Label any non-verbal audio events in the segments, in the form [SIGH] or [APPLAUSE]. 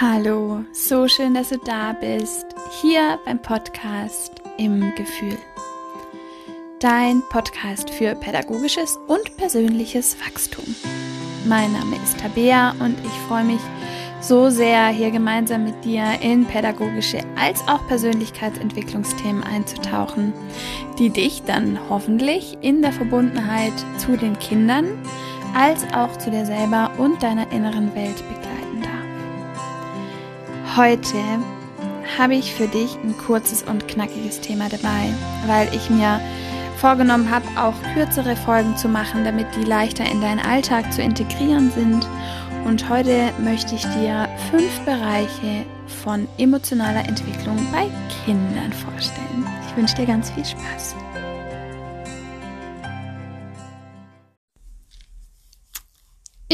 Hallo, so schön, dass du da bist, hier beim Podcast im Gefühl. Dein Podcast für pädagogisches und persönliches Wachstum. Mein Name ist Tabea und ich freue mich so sehr, hier gemeinsam mit dir in pädagogische als auch Persönlichkeitsentwicklungsthemen einzutauchen, die dich dann hoffentlich in der Verbundenheit zu den Kindern als auch zu dir selber und deiner inneren Welt begleiten Heute habe ich für dich ein kurzes und knackiges Thema dabei, weil ich mir vorgenommen habe, auch kürzere Folgen zu machen, damit die leichter in deinen Alltag zu integrieren sind. Und heute möchte ich dir fünf Bereiche von emotionaler Entwicklung bei Kindern vorstellen. Ich wünsche dir ganz viel Spaß.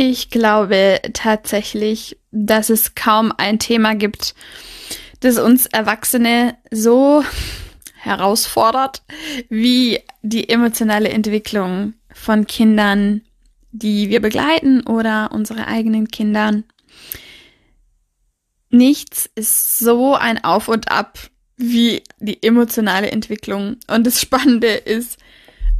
Ich glaube tatsächlich, dass es kaum ein Thema gibt, das uns Erwachsene so herausfordert wie die emotionale Entwicklung von Kindern, die wir begleiten oder unsere eigenen Kindern. Nichts ist so ein Auf und Ab wie die emotionale Entwicklung. Und das Spannende ist,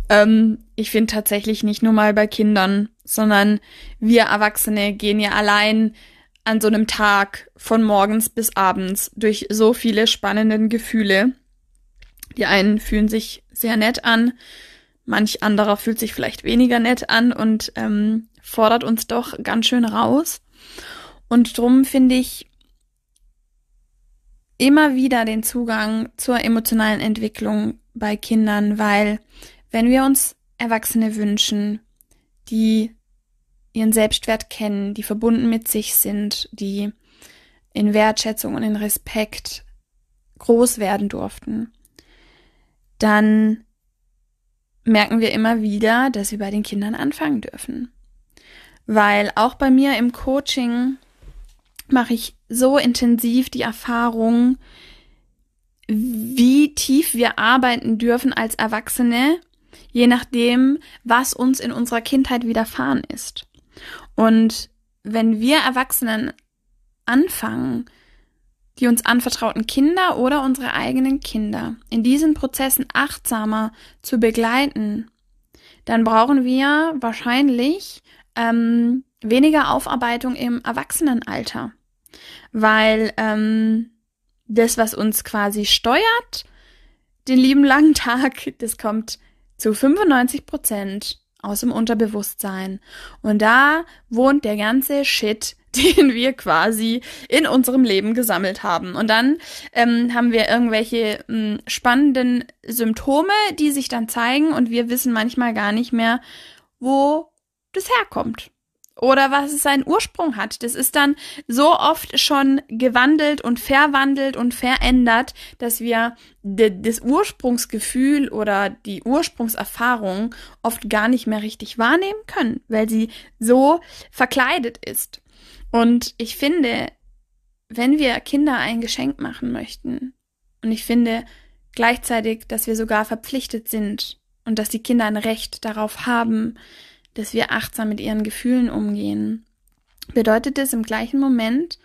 ähm, ich finde tatsächlich nicht nur mal bei Kindern, sondern wir Erwachsene gehen ja allein an so einem Tag von morgens bis abends durch so viele spannende Gefühle. Die einen fühlen sich sehr nett an, manch anderer fühlt sich vielleicht weniger nett an und ähm, fordert uns doch ganz schön raus. Und drum finde ich immer wieder den Zugang zur emotionalen Entwicklung bei Kindern, weil wenn wir uns Erwachsene wünschen, die ihren Selbstwert kennen, die verbunden mit sich sind, die in Wertschätzung und in Respekt groß werden durften, dann merken wir immer wieder, dass wir bei den Kindern anfangen dürfen. Weil auch bei mir im Coaching mache ich so intensiv die Erfahrung, wie tief wir arbeiten dürfen als Erwachsene je nachdem, was uns in unserer Kindheit widerfahren ist. Und wenn wir Erwachsenen anfangen, die uns anvertrauten Kinder oder unsere eigenen Kinder in diesen Prozessen achtsamer zu begleiten, dann brauchen wir wahrscheinlich ähm, weniger Aufarbeitung im Erwachsenenalter, weil ähm, das, was uns quasi steuert, den lieben langen Tag, das kommt zu 95 Prozent aus dem Unterbewusstsein. Und da wohnt der ganze Shit, [LAUGHS] den wir quasi in unserem Leben gesammelt haben. Und dann ähm, haben wir irgendwelche ähm, spannenden Symptome, die sich dann zeigen und wir wissen manchmal gar nicht mehr, wo das herkommt oder was es seinen Ursprung hat. Das ist dann so oft schon gewandelt und verwandelt und verändert, dass wir das Ursprungsgefühl oder die Ursprungserfahrung oft gar nicht mehr richtig wahrnehmen können, weil sie so verkleidet ist. Und ich finde, wenn wir Kinder ein Geschenk machen möchten, und ich finde gleichzeitig, dass wir sogar verpflichtet sind und dass die Kinder ein Recht darauf haben, dass wir achtsam mit ihren Gefühlen umgehen, bedeutet es im gleichen Moment,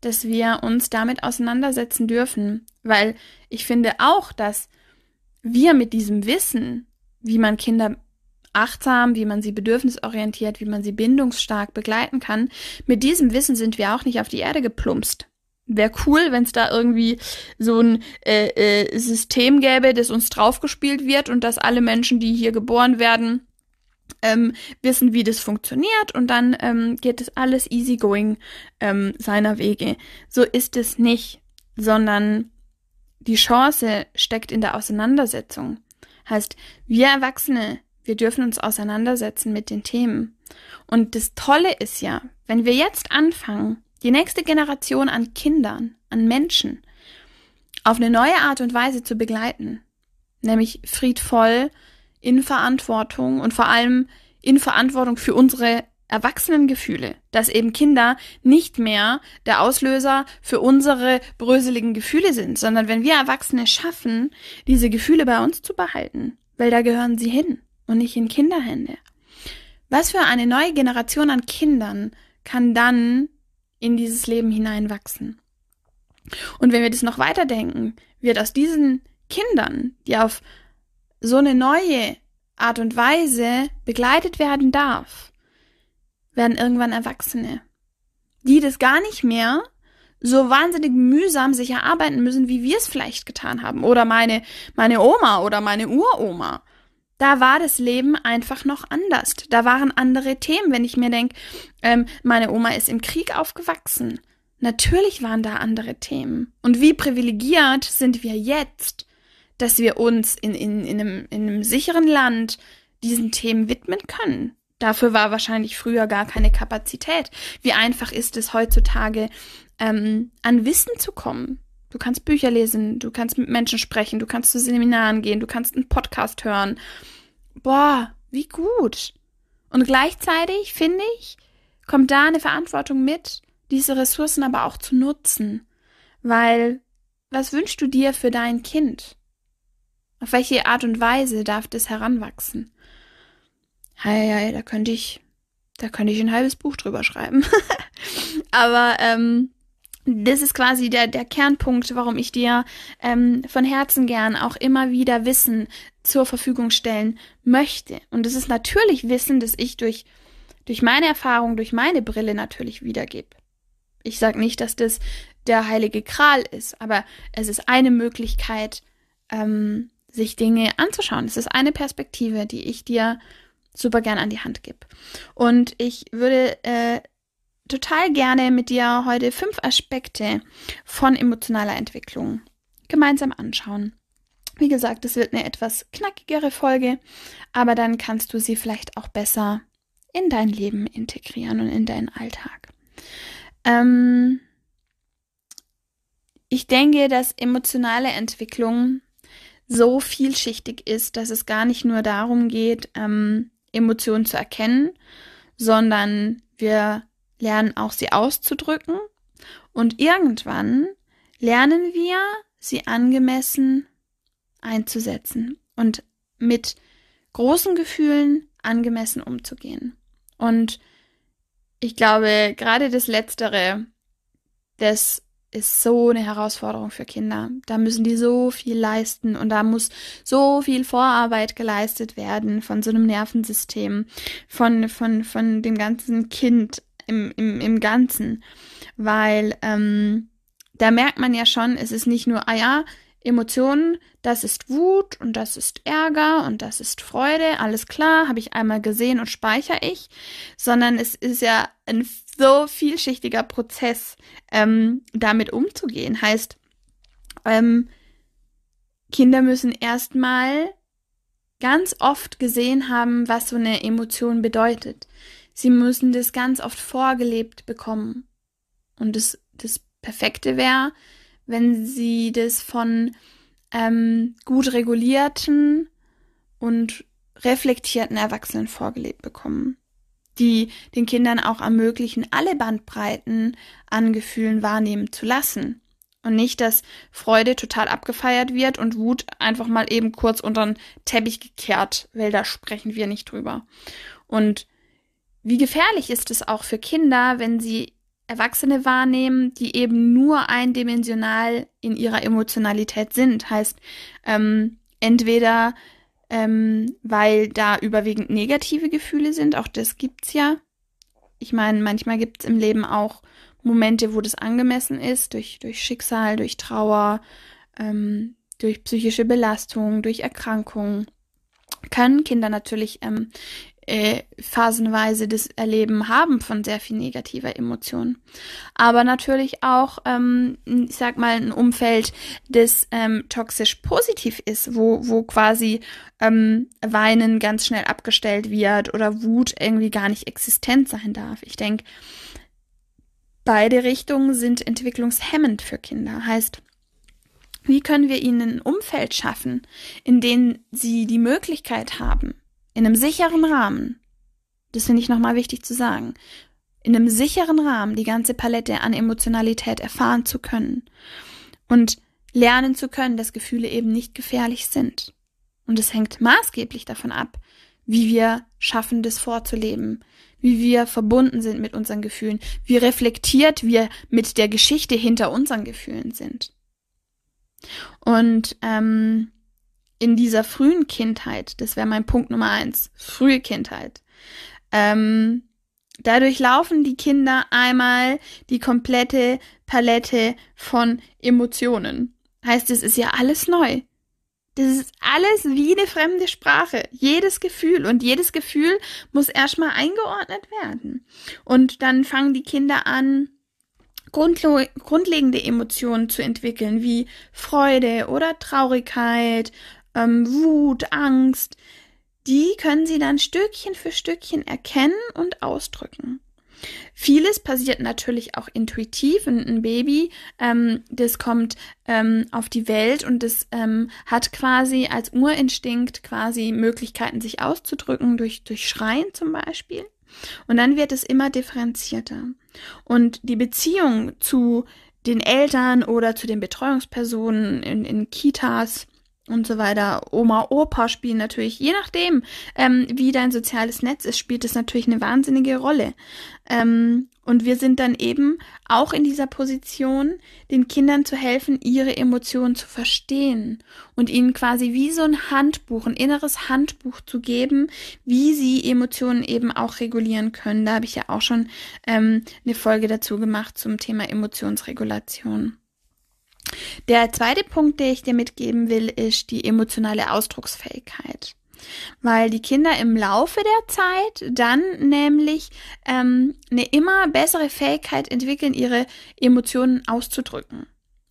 dass wir uns damit auseinandersetzen dürfen, weil ich finde auch, dass wir mit diesem Wissen, wie man Kinder achtsam, wie man sie bedürfnisorientiert, wie man sie bindungsstark begleiten kann, mit diesem Wissen sind wir auch nicht auf die Erde geplumpst. Wäre cool, wenn es da irgendwie so ein äh, äh, System gäbe, das uns draufgespielt wird und dass alle Menschen, die hier geboren werden, ähm, wissen, wie das funktioniert und dann ähm, geht es alles easygoing ähm, seiner Wege. So ist es nicht, sondern die Chance steckt in der Auseinandersetzung. Heißt, wir Erwachsene, wir dürfen uns auseinandersetzen mit den Themen. Und das Tolle ist ja, wenn wir jetzt anfangen, die nächste Generation an Kindern, an Menschen auf eine neue Art und Weise zu begleiten, nämlich friedvoll, in Verantwortung und vor allem in Verantwortung für unsere Erwachsenengefühle, dass eben Kinder nicht mehr der Auslöser für unsere bröseligen Gefühle sind, sondern wenn wir Erwachsene schaffen, diese Gefühle bei uns zu behalten, weil da gehören sie hin und nicht in Kinderhände. Was für eine neue Generation an Kindern kann dann in dieses Leben hineinwachsen. Und wenn wir das noch weiterdenken, wird aus diesen Kindern, die auf so eine neue Art und Weise begleitet werden darf, werden irgendwann Erwachsene, die das gar nicht mehr so wahnsinnig mühsam sich erarbeiten müssen, wie wir es vielleicht getan haben. Oder meine, meine Oma oder meine Uroma. Da war das Leben einfach noch anders. Da waren andere Themen. Wenn ich mir denke, ähm, meine Oma ist im Krieg aufgewachsen. Natürlich waren da andere Themen. Und wie privilegiert sind wir jetzt, dass wir uns in, in, in, einem, in einem sicheren Land diesen Themen widmen können. Dafür war wahrscheinlich früher gar keine Kapazität. Wie einfach ist es heutzutage, ähm, an Wissen zu kommen? Du kannst Bücher lesen, du kannst mit Menschen sprechen, du kannst zu Seminaren gehen, du kannst einen Podcast hören. Boah, wie gut. Und gleichzeitig, finde ich, kommt da eine Verantwortung mit, diese Ressourcen aber auch zu nutzen. Weil, was wünschst du dir für dein Kind? Auf welche Art und Weise darf das heranwachsen? Hei, hei, da könnte ich, da könnte ich ein halbes Buch drüber schreiben. [LAUGHS] aber ähm, das ist quasi der, der Kernpunkt, warum ich dir ähm, von Herzen gern auch immer wieder Wissen zur Verfügung stellen möchte. Und das ist natürlich Wissen, das ich durch, durch meine Erfahrung, durch meine Brille natürlich wiedergebe. Ich sage nicht, dass das der heilige Kral ist, aber es ist eine Möglichkeit, ähm, sich Dinge anzuschauen. Es ist eine Perspektive, die ich dir super gern an die Hand gebe. Und ich würde äh, total gerne mit dir heute fünf Aspekte von emotionaler Entwicklung gemeinsam anschauen. Wie gesagt, es wird eine etwas knackigere Folge, aber dann kannst du sie vielleicht auch besser in dein Leben integrieren und in deinen Alltag. Ähm ich denke, dass emotionale Entwicklung so vielschichtig ist, dass es gar nicht nur darum geht, ähm, Emotionen zu erkennen, sondern wir lernen auch sie auszudrücken und irgendwann lernen wir sie angemessen einzusetzen und mit großen Gefühlen angemessen umzugehen. Und ich glaube, gerade das Letztere, das ist so eine Herausforderung für Kinder. Da müssen die so viel leisten und da muss so viel Vorarbeit geleistet werden von so einem Nervensystem, von, von, von dem ganzen Kind im, im, im Ganzen. Weil ähm, da merkt man ja schon, es ist nicht nur, ah ja, Emotionen, das ist Wut und das ist Ärger und das ist Freude, alles klar, habe ich einmal gesehen und speichere ich, sondern es ist ja ein so vielschichtiger Prozess, ähm, damit umzugehen. Heißt, ähm, Kinder müssen erstmal ganz oft gesehen haben, was so eine Emotion bedeutet. Sie müssen das ganz oft vorgelebt bekommen. Und das, das Perfekte wäre, wenn sie das von ähm, gut regulierten und reflektierten Erwachsenen vorgelebt bekommen, die den Kindern auch ermöglichen, alle Bandbreiten an Gefühlen wahrnehmen zu lassen. Und nicht, dass Freude total abgefeiert wird und Wut einfach mal eben kurz unter den Teppich gekehrt, weil da sprechen wir nicht drüber. Und wie gefährlich ist es auch für Kinder, wenn sie Erwachsene wahrnehmen, die eben nur eindimensional in ihrer Emotionalität sind. Heißt, ähm, entweder ähm, weil da überwiegend negative Gefühle sind, auch das gibt's ja. Ich meine, manchmal gibt's im Leben auch Momente, wo das angemessen ist, durch, durch Schicksal, durch Trauer, ähm, durch psychische Belastung, durch Erkrankungen können Kinder natürlich ähm, äh, phasenweise das Erleben haben von sehr viel negativer Emotionen. Aber natürlich auch, ähm, ich sag mal, ein Umfeld, das ähm, toxisch positiv ist, wo, wo quasi ähm, Weinen ganz schnell abgestellt wird oder Wut irgendwie gar nicht existent sein darf. Ich denke, beide Richtungen sind entwicklungshemmend für Kinder. Heißt, wie können wir ihnen ein Umfeld schaffen, in dem sie die Möglichkeit haben, in einem sicheren Rahmen, das finde ich nochmal wichtig zu sagen, in einem sicheren Rahmen die ganze Palette an Emotionalität erfahren zu können und lernen zu können, dass Gefühle eben nicht gefährlich sind. Und es hängt maßgeblich davon ab, wie wir schaffen, das vorzuleben, wie wir verbunden sind mit unseren Gefühlen, wie reflektiert wir mit der Geschichte hinter unseren Gefühlen sind. Und ähm, in dieser frühen Kindheit, das wäre mein Punkt Nummer eins, frühe Kindheit, ähm, dadurch laufen die Kinder einmal die komplette Palette von Emotionen. Heißt, es ist ja alles neu. Das ist alles wie eine fremde Sprache. Jedes Gefühl und jedes Gefühl muss erstmal eingeordnet werden. Und dann fangen die Kinder an, grundlegende Emotionen zu entwickeln, wie Freude oder Traurigkeit, ähm, Wut, Angst. Die können sie dann Stückchen für Stückchen erkennen und ausdrücken. Vieles passiert natürlich auch intuitiv. Ein, Baby, ähm, das kommt ähm, auf die Welt und das ähm, hat quasi als Urinstinkt quasi Möglichkeiten, sich auszudrücken durch, durch Schreien zum Beispiel. Und dann wird es immer differenzierter. Und die Beziehung zu den Eltern oder zu den Betreuungspersonen in, in Kitas und so weiter. Oma, Opa spielen natürlich, je nachdem, ähm, wie dein soziales Netz ist, spielt es natürlich eine wahnsinnige Rolle. Ähm, und wir sind dann eben auch in dieser Position, den Kindern zu helfen, ihre Emotionen zu verstehen und ihnen quasi wie so ein Handbuch, ein inneres Handbuch zu geben, wie sie Emotionen eben auch regulieren können. Da habe ich ja auch schon ähm, eine Folge dazu gemacht zum Thema Emotionsregulation. Der zweite Punkt, den ich dir mitgeben will, ist die emotionale Ausdrucksfähigkeit. Weil die Kinder im Laufe der Zeit dann nämlich ähm, eine immer bessere Fähigkeit entwickeln, ihre Emotionen auszudrücken.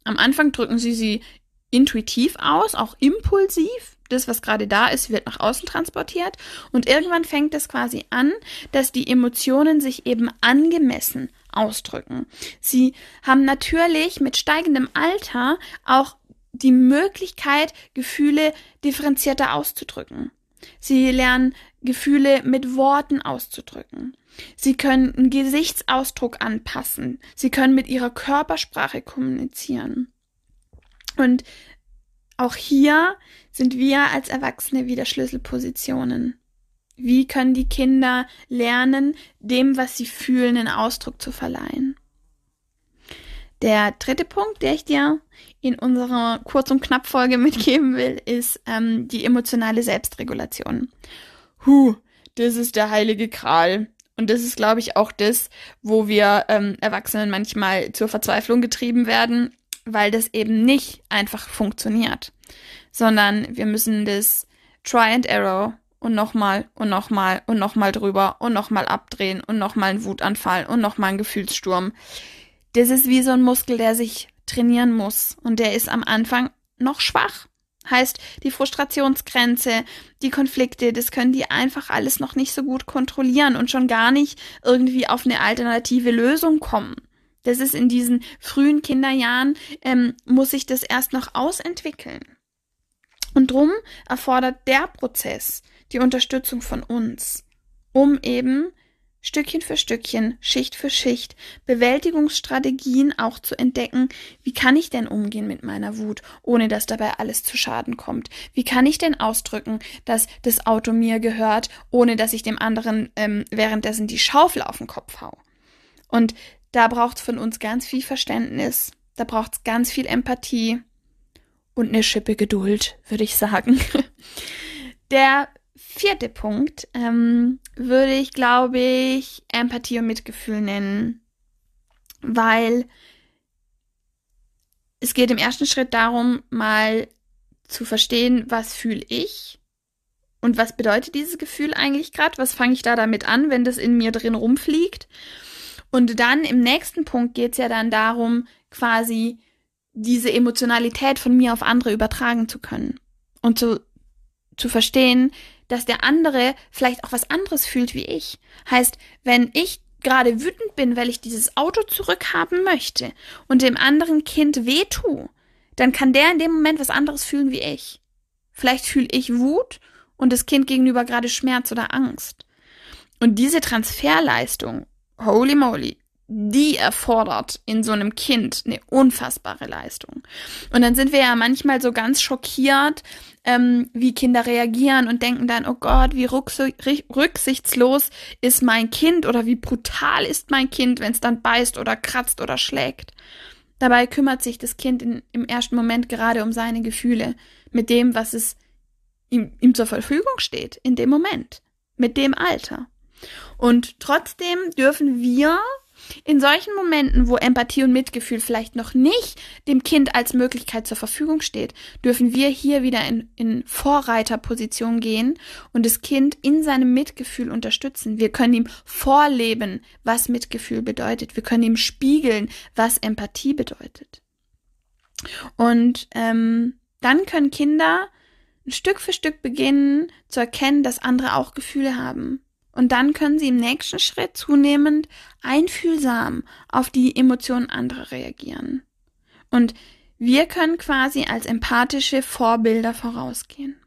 Am Anfang drücken sie sie intuitiv aus, auch impulsiv. Das, was gerade da ist, wird nach außen transportiert. Und irgendwann fängt es quasi an, dass die Emotionen sich eben angemessen ausdrücken. Sie haben natürlich mit steigendem Alter auch die Möglichkeit, Gefühle differenzierter auszudrücken. Sie lernen Gefühle mit Worten auszudrücken. Sie können einen Gesichtsausdruck anpassen. Sie können mit ihrer Körpersprache kommunizieren. Und auch hier sind wir als Erwachsene wieder Schlüsselpositionen. Wie können die Kinder lernen, dem, was sie fühlen, einen Ausdruck zu verleihen? Der dritte Punkt, der ich dir in unserer Kurz- und Knapp-Folge [LAUGHS] mitgeben will, ist ähm, die emotionale Selbstregulation. Huh, das ist der heilige Kral. Und das ist, glaube ich, auch das, wo wir ähm, Erwachsenen manchmal zur Verzweiflung getrieben werden, weil das eben nicht einfach funktioniert, sondern wir müssen das Try and Error und nochmal und nochmal und nochmal drüber und nochmal abdrehen und nochmal ein Wutanfall und nochmal ein Gefühlssturm. Das ist wie so ein Muskel, der sich trainieren muss und der ist am Anfang noch schwach. Heißt, die Frustrationsgrenze, die Konflikte, das können die einfach alles noch nicht so gut kontrollieren und schon gar nicht irgendwie auf eine alternative Lösung kommen. Das ist in diesen frühen Kinderjahren, ähm, muss sich das erst noch ausentwickeln. Und drum erfordert der Prozess die Unterstützung von uns, um eben Stückchen für Stückchen, Schicht für Schicht, Bewältigungsstrategien auch zu entdecken. Wie kann ich denn umgehen mit meiner Wut, ohne dass dabei alles zu Schaden kommt? Wie kann ich denn ausdrücken, dass das Auto mir gehört, ohne dass ich dem anderen ähm, währenddessen die Schaufel auf den Kopf hau? Und da braucht es von uns ganz viel Verständnis, da braucht es ganz viel Empathie und eine Schippe Geduld, würde ich sagen. [LAUGHS] Der vierte Punkt ähm, würde ich, glaube ich, Empathie und Mitgefühl nennen, weil es geht im ersten Schritt darum, mal zu verstehen, was fühle ich und was bedeutet dieses Gefühl eigentlich gerade, was fange ich da damit an, wenn das in mir drin rumfliegt. Und dann im nächsten Punkt geht es ja dann darum, quasi diese Emotionalität von mir auf andere übertragen zu können und zu, zu verstehen, dass der andere vielleicht auch was anderes fühlt wie ich. Heißt, wenn ich gerade wütend bin, weil ich dieses Auto zurückhaben möchte und dem anderen Kind weh tue, dann kann der in dem Moment was anderes fühlen wie ich. Vielleicht fühle ich Wut und das Kind gegenüber gerade Schmerz oder Angst. Und diese Transferleistung, holy moly, die erfordert in so einem Kind eine unfassbare Leistung. Und dann sind wir ja manchmal so ganz schockiert, ähm, wie Kinder reagieren und denken dann, oh Gott, wie rücksichtslos ist mein Kind oder wie brutal ist mein Kind, wenn es dann beißt oder kratzt oder schlägt. Dabei kümmert sich das Kind in, im ersten Moment gerade um seine Gefühle, mit dem, was es ihm, ihm zur Verfügung steht, in dem Moment, mit dem Alter. Und trotzdem dürfen wir in solchen Momenten, wo Empathie und Mitgefühl vielleicht noch nicht dem Kind als Möglichkeit zur Verfügung steht, dürfen wir hier wieder in, in Vorreiterposition gehen und das Kind in seinem Mitgefühl unterstützen. Wir können ihm vorleben, was Mitgefühl bedeutet. Wir können ihm spiegeln, was Empathie bedeutet. Und ähm, dann können Kinder Stück für Stück beginnen zu erkennen, dass andere auch Gefühle haben und dann können sie im nächsten Schritt zunehmend einfühlsam auf die Emotionen anderer reagieren. Und wir können quasi als empathische Vorbilder vorausgehen.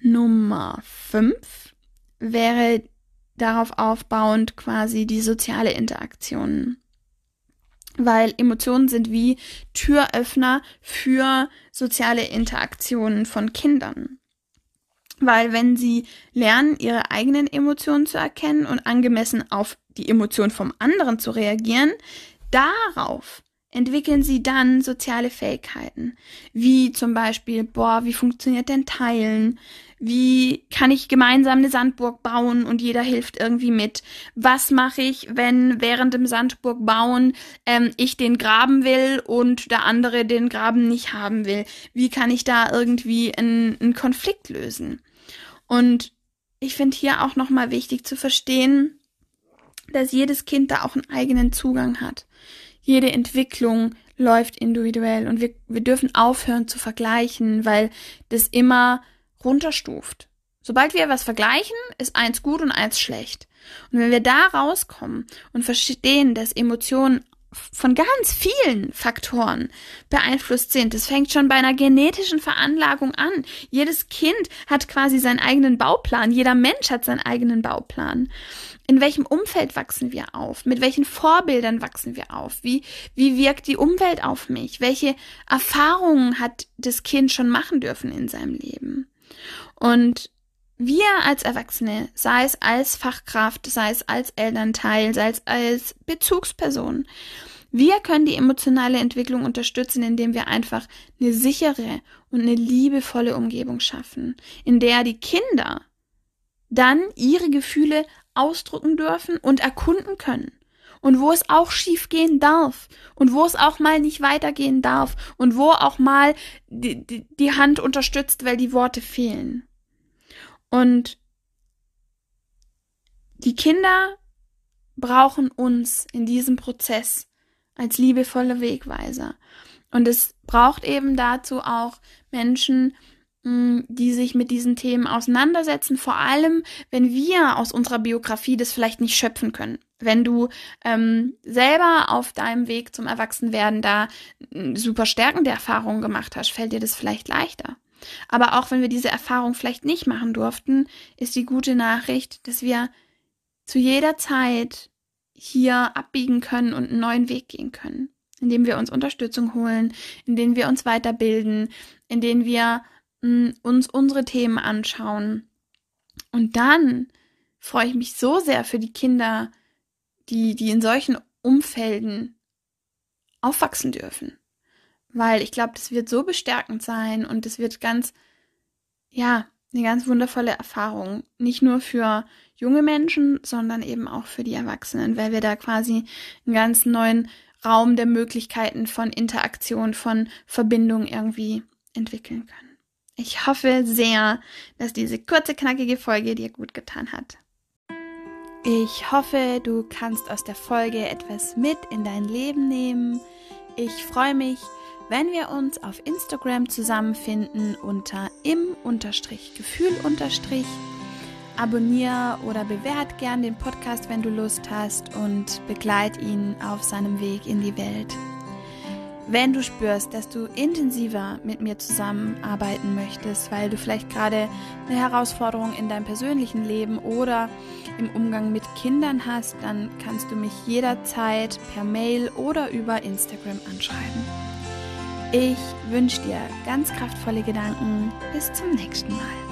Nummer 5 wäre darauf aufbauend quasi die soziale Interaktion. Weil Emotionen sind wie Türöffner für soziale Interaktionen von Kindern. Weil wenn sie lernen, ihre eigenen Emotionen zu erkennen und angemessen auf die Emotionen vom anderen zu reagieren, darauf entwickeln sie dann soziale Fähigkeiten, wie zum Beispiel, boah, wie funktioniert denn Teilen? Wie kann ich gemeinsam eine Sandburg bauen und jeder hilft irgendwie mit? Was mache ich, wenn während dem Sandburg bauen ähm, ich den graben will und der andere den Graben nicht haben will? Wie kann ich da irgendwie einen, einen Konflikt lösen? Und ich finde hier auch nochmal wichtig zu verstehen, dass jedes Kind da auch einen eigenen Zugang hat. Jede Entwicklung läuft individuell und wir, wir dürfen aufhören zu vergleichen, weil das immer runterstuft. Sobald wir was vergleichen, ist eins gut und eins schlecht. Und wenn wir da rauskommen und verstehen, dass Emotionen von ganz vielen Faktoren beeinflusst sind. Das fängt schon bei einer genetischen Veranlagung an. Jedes Kind hat quasi seinen eigenen Bauplan. Jeder Mensch hat seinen eigenen Bauplan. In welchem Umfeld wachsen wir auf? Mit welchen Vorbildern wachsen wir auf? Wie, wie wirkt die Umwelt auf mich? Welche Erfahrungen hat das Kind schon machen dürfen in seinem Leben? Und wir als Erwachsene, sei es als Fachkraft, sei es als Elternteil, sei es als Bezugsperson, wir können die emotionale Entwicklung unterstützen, indem wir einfach eine sichere und eine liebevolle Umgebung schaffen, in der die Kinder dann ihre Gefühle ausdrücken dürfen und erkunden können. Und wo es auch schief gehen darf. Und wo es auch mal nicht weitergehen darf. Und wo auch mal die, die, die Hand unterstützt, weil die Worte fehlen. Und die Kinder brauchen uns in diesem Prozess als liebevolle Wegweiser. Und es braucht eben dazu auch Menschen, mm, die sich mit diesen Themen auseinandersetzen, vor allem wenn wir aus unserer Biografie das vielleicht nicht schöpfen können. Wenn du ähm, selber auf deinem Weg zum Erwachsenwerden da mm, super stärkende Erfahrungen gemacht hast, fällt dir das vielleicht leichter. Aber auch wenn wir diese Erfahrung vielleicht nicht machen durften, ist die gute Nachricht, dass wir zu jeder Zeit hier abbiegen können und einen neuen Weg gehen können, indem wir uns Unterstützung holen, indem wir uns weiterbilden, indem wir mh, mm, uns unsere Themen anschauen. Und dann freue ich mich so sehr für die Kinder, die, die in solchen Umfelden aufwachsen dürfen weil ich glaube, das wird so bestärkend sein und es wird ganz, ja, eine ganz wundervolle Erfahrung. Nicht nur für junge Menschen, sondern eben auch für die Erwachsenen, weil wir da quasi einen ganz neuen Raum der Möglichkeiten von Interaktion, von Verbindung irgendwie entwickeln können. Ich hoffe sehr, dass diese kurze, knackige Folge dir gut getan hat. Ich hoffe, du kannst aus der Folge etwas mit in dein Leben nehmen. Ich freue mich, wenn wir uns auf Instagram zusammenfinden unter im-gefühl- Abonnier oder bewert gern den Podcast, wenn du Lust hast und begleit ihn auf seinem Weg in die Welt. Wenn du spürst, dass du intensiver mit mir zusammenarbeiten möchtest, weil du vielleicht gerade eine Herausforderung in deinem persönlichen Leben oder im Umgang mit Kindern hast, dann kannst du mich jederzeit per Mail oder über Instagram anschreiben. Ich wünsche dir ganz kraftvolle Gedanken. Bis zum nächsten Mal.